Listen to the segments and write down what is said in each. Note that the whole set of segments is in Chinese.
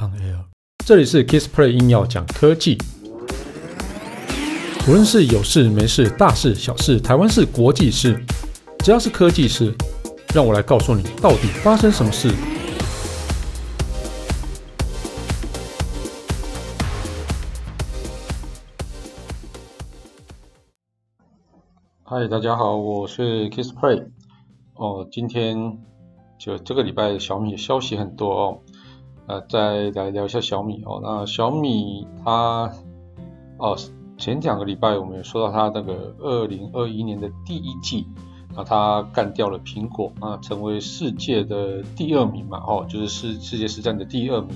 On Air，这里是 Kissplay 硬要讲科技，无论是有事没事、大事小事、台湾事、国际事，只要是科技事，让我来告诉你到底发生什么事。嗨，大家好，我是 Kissplay。哦，今天就这个礼拜小米消息很多哦。呃，再来聊一下小米哦。那小米它哦，前两个礼拜我们有说到它那个二零二一年的第一季，啊，它干掉了苹果啊，成为世界的第二名嘛，哦，就是世世界实战的第二名。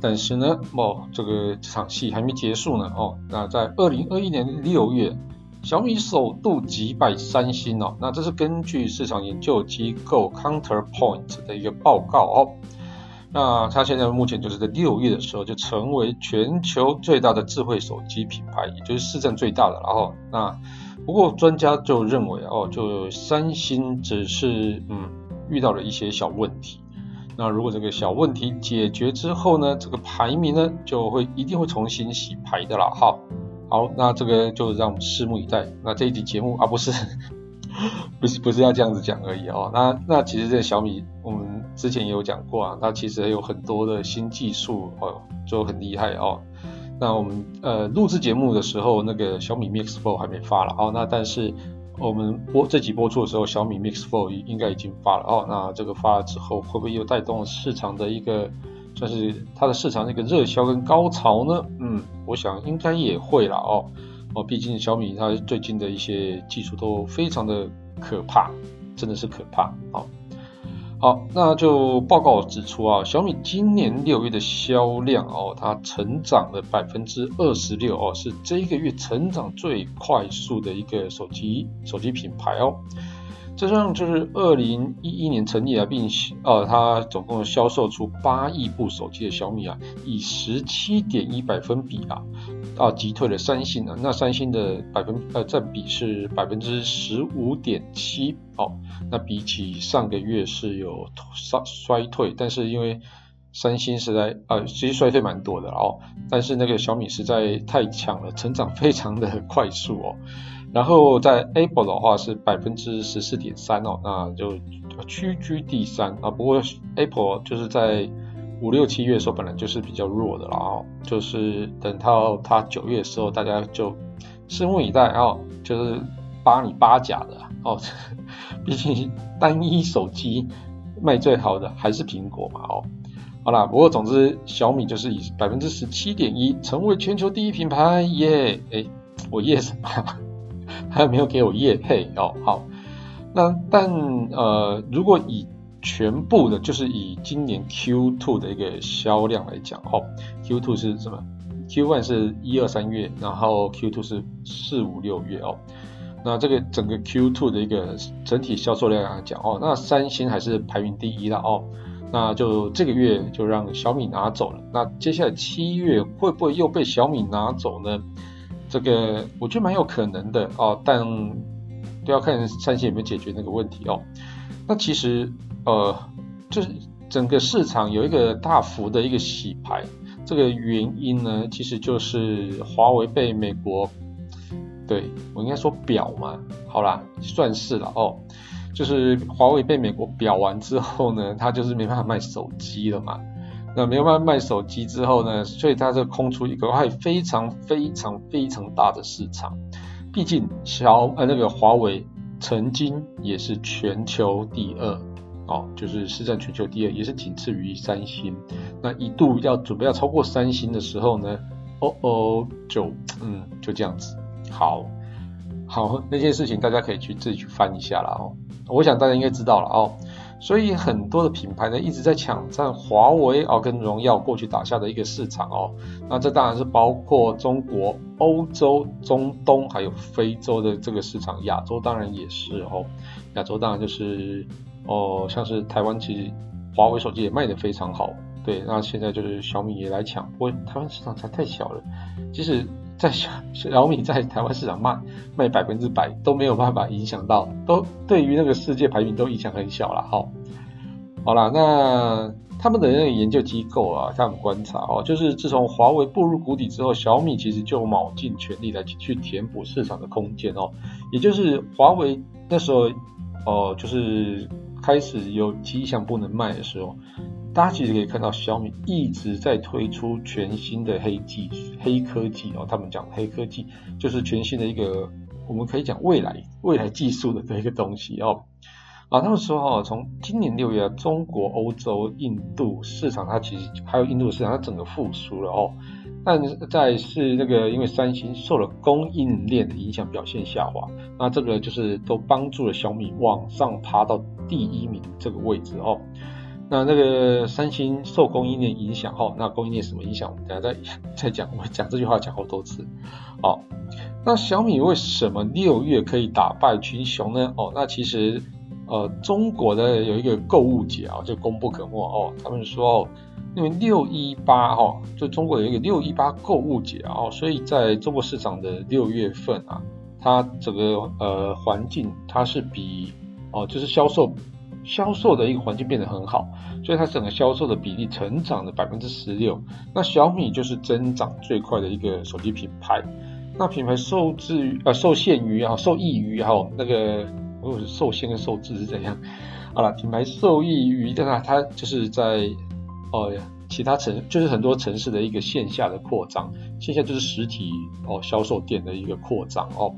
但是呢，哦，这个这场戏还没结束呢，哦，那在二零二一年六月，小米首度击败三星哦。那这是根据市场研究机构 Counterpoint 的一个报告哦。那它现在目前就是在六月的时候就成为全球最大的智慧手机品牌，也就是市占最大的。然后，那不过专家就认为哦，就三星只是嗯遇到了一些小问题。那如果这个小问题解决之后呢，这个排名呢就会一定会重新洗牌的了。好，好，那这个就让我们拭目以待。那这一集节目啊，不是 不是不是要这样子讲而已哦。那那其实这个小米我们。之前也有讲过啊，它其实有很多的新技术哦，就很厉害哦。那我们呃录制节目的时候，那个小米 Mix Fold 还没发了哦。那但是我们播这集播出的时候，小米 Mix Fold 应该已经发了哦。那这个发了之后，会不会又带动市场的一个，算是它的市场的一个热销跟高潮呢？嗯，我想应该也会了哦。哦，毕竟小米它最近的一些技术都非常的可怕，真的是可怕哦。好，那就报告指出啊，小米今年六月的销量哦，它成长了百分之二十六哦，是这一个月成长最快速的一个手机手机品牌哦。这上就是二零一一年成立啊，并呃，它总共销售出八亿部手机的小米啊，以十七点一百分比啊，啊击退了三星啊。那三星的百分呃占比是百分之十五点七哦。那比起上个月是有衰衰退，但是因为三星实在呃其实衰退蛮多的哦，但是那个小米实在太强了，成长非常的 快速哦。然后在 Apple 的话是百分之十四点三哦，那就屈居第三啊。不过 Apple 就是在五六七月的时候本来就是比较弱的啦哦，就是等到它九月的时候，大家就拭目以待哦，就是扒你扒假的哦。毕竟单一手机卖最好的还是苹果嘛哦。好啦，不过总之小米就是以百分之十七点一成为全球第一品牌耶。哎，我耶什么？还有没有给我业配哦？好，那但呃，如果以全部的，就是以今年 Q2 的一个销量来讲哦，Q2 是什么？Q1 是一二三月，然后 Q2 是四五六月哦。那这个整个 Q2 的一个整体销售量来讲哦，那三星还是排名第一了哦。那就这个月就让小米拿走了。那接下来七月会不会又被小米拿走呢？这个我觉得蛮有可能的哦，但都要看三星有没有解决那个问题哦。那其实呃，就是整个市场有一个大幅的一个洗牌，这个原因呢，其实就是华为被美国，对，我应该说表嘛，好啦，算是了哦，就是华为被美国表完之后呢，它就是没办法卖手机了嘛。那没有办法卖手机之后呢，所以它就空出一个还非常非常非常大的市场。毕竟小呃那个华为曾经也是全球第二哦，就是市占全球第二，也是仅次于三星。那一度要准备要超过三星的时候呢，哦哦，就嗯就这样子。好，好那件事情大家可以去自己去翻一下了哦。我想大家应该知道了哦。所以很多的品牌呢一直在抢占华为哦跟荣耀过去打下的一个市场哦，那这当然是包括中国、欧洲、中东还有非洲的这个市场，亚洲当然也是哦，亚洲当然就是哦像是台湾其实华为手机也卖得非常好，对，那现在就是小米也来抢，不过台湾市场才太小了，即使在小小米在台湾市场卖卖百分之百都没有办法影响到，都对于那个世界排名都影响很小了。好，好啦，那他们的那个研究机构啊，他们观察哦，就是自从华为步入谷底之后，小米其实就卯尽全力来去填补市场的空间哦。也就是华为那时候哦，就是开始有迹象不能卖的时候，大家其实可以看到小米一直在推出全新的黑技、黑科技哦。他们讲黑科技就是全新的一个，我们可以讲未来未来技术的这一个东西哦。啊，他们说哈，从今年六月，中国、欧洲、印度市场，它其实还有印度市场，它整个复苏了哦。但在是那个，因为三星受了供应链的影响，表现下滑，那这个就是都帮助了小米往上爬到第一名这个位置哦。那那个三星受供应链影响哈，那供应链什么影响？我们等下再 再讲。我讲这句话讲好多次。好，那小米为什么六月可以打败群雄呢？哦，那其实。呃，中国的有一个购物节啊，就功不可没哦。他们说哦，因为六一八哈，就中国有一个六一八购物节啊，所以在中国市场的六月份啊，它整个呃环境它是比哦，就是销售销售的一个环境变得很好，所以它整个销售的比例成长了百分之十六。那小米就是增长最快的一个手机品牌，那品牌受制于呃受限于啊受益于哈那个。如果是受限跟受制是怎样？好了，品牌受益于，但是它就是在哦其他城，就是很多城市的一个线下的扩张，线下就是实体哦销售店的一个扩张哦。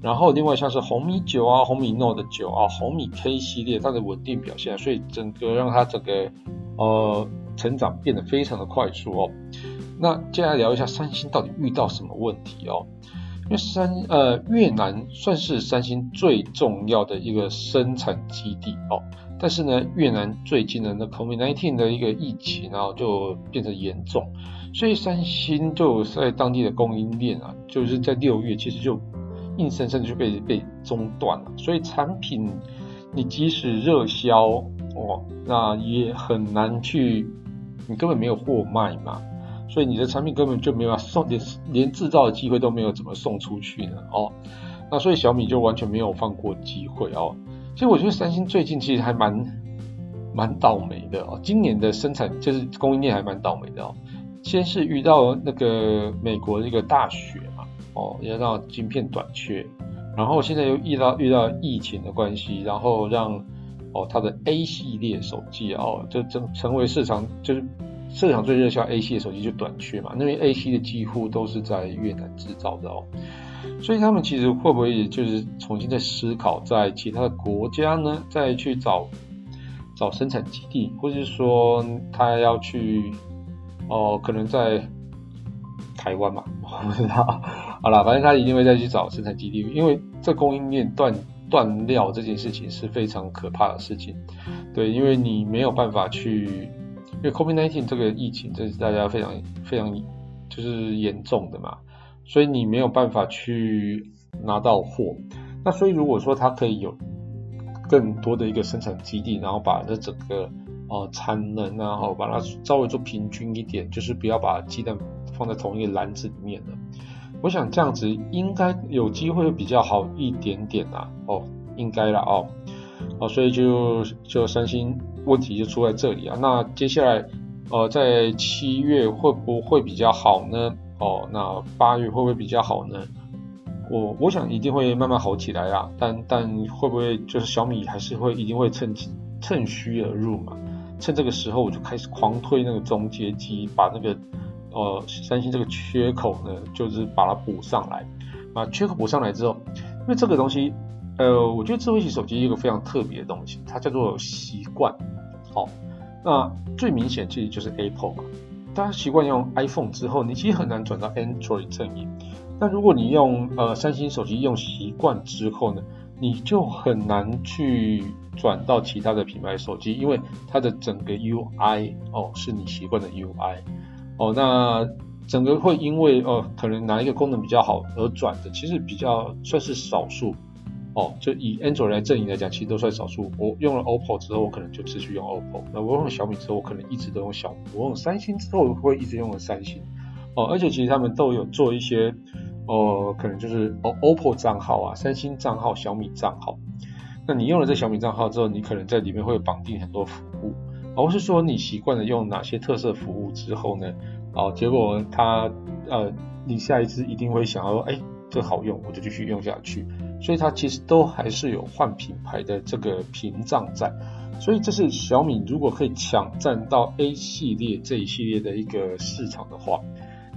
然后另外像是红米九啊、红米 Note 九啊、红米 K 系列，它的稳定表现，所以整个让它整个呃成长变得非常的快速哦。那接下来聊一下三星到底遇到什么问题哦？因为三呃越南算是三星最重要的一个生产基地哦，但是呢越南最近的那 COVID-19 的一个疫情然后就变得严重，所以三星就在当地的供应链啊，就是在六月其实就硬生生就被被中断了，所以产品你即使热销哦，那也很难去，你根本没有货卖嘛。所以你的产品根本就没有送，连连制造的机会都没有，怎么送出去呢？哦，那所以小米就完全没有放过机会哦。其实我觉得三星最近其实还蛮蛮倒霉的哦。今年的生产就是供应链还蛮倒霉的哦。先是遇到那个美国的一个大雪嘛，哦，也让晶片短缺，然后现在又遇到遇到疫情的关系，然后让哦它的 A 系列手机哦就成成为市场就是。市场最热销 A 系的手机就短缺嘛，因为 A 系的几乎都是在越南制造的哦，所以他们其实会不会也就是重新再思考，在其他的国家呢，再去找找生产基地，或者是说他要去哦，可能在台湾嘛，我不知道。好了，反正他一定会再去找生产基地，因为这供应链断断料这件事情是非常可怕的事情，对，因为你没有办法去。因为 COVID-19 这个疫情，这是大家非常非常就是严重的嘛，所以你没有办法去拿到货。那所以如果说它可以有更多的一个生产基地，然后把这整个呃产能，然后把它稍微做平均一点，就是不要把鸡蛋放在同一个篮子里面的。我想这样子应该有机会会比较好一点点啊。哦，应该了哦。哦，所以就就三星。问题就出在这里啊，那接下来，呃，在七月会不会比较好呢？哦，那八月会不会比较好呢？我我想一定会慢慢好起来啊，但但会不会就是小米还是会一定会趁趁虚而入嘛？趁这个时候我就开始狂推那个中阶机，把那个呃三星这个缺口呢，就是把它补上来，把缺口补上来之后，因为这个东西。呃，我觉得智慧型手机一个非常特别的东西，它叫做习惯。好，那最明显其实就是 Apple 嘛。大家习惯用 iPhone 之后，你其实很难转到 Android 阵营。那如果你用呃三星手机用习惯之后呢，你就很难去转到其他的品牌手机，因为它的整个 UI 哦是你习惯的 UI 哦。那整个会因为哦、呃、可能哪一个功能比较好而转的，其实比较算是少数。哦，就以 Android 来阵营来讲，其实都算少数。我用了 OPPO 之后，我可能就持续用 OPPO。那我用了小米之后，我可能一直都用小米。我用三星之后，我会一直用了三星。哦，而且其实他们都有做一些，呃，可能就是 OPPO 账号啊、三星账号、小米账号。那你用了这小米账号之后，你可能在里面会绑定很多服务。而是说你习惯了用哪些特色服务之后呢，哦，结果它呃，你下一次一定会想要说，哎，这好用，我就继续用下去。所以它其实都还是有换品牌的这个屏障在。所以这是小米如果可以抢占到 A 系列这一系列的一个市场的话，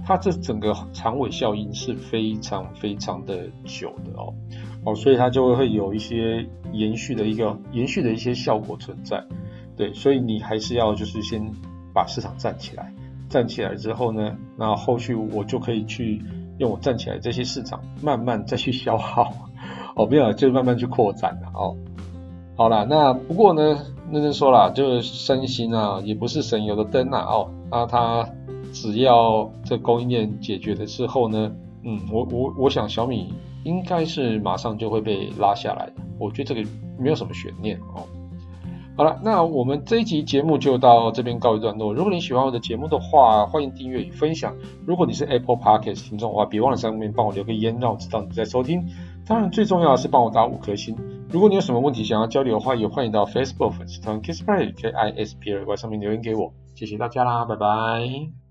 它这整个长尾效应是非常非常的久的哦哦，所以它就会有一些延续的一个延续的一些效果存在。对，所以你还是要就是先把市场站起来，站起来之后呢，那后续我就可以去用我站起来这些市场慢慢再去消耗哦，没有就慢慢去扩展了哦。好啦，那不过呢，认真说啦，就是三星啊，也不是省油的灯啊哦，那它只要这供应链解决的时候呢，嗯，我我我想小米应该是马上就会被拉下来的，我觉得这个没有什么悬念哦。好了，那我们这一集节目就到这边告一段落。如果你喜欢我的节目的话，欢迎订阅与分享。如果你是 Apple Podcast 听众的话，别忘了上面帮我留个言，让我知道你在收听。当然，最重要的是帮我打五颗星。如果你有什么问题想要交流的话，也欢迎到 Facebook 粉丝团 Kissplay K I S P L Y 上面留言给我。谢谢大家啦，拜拜。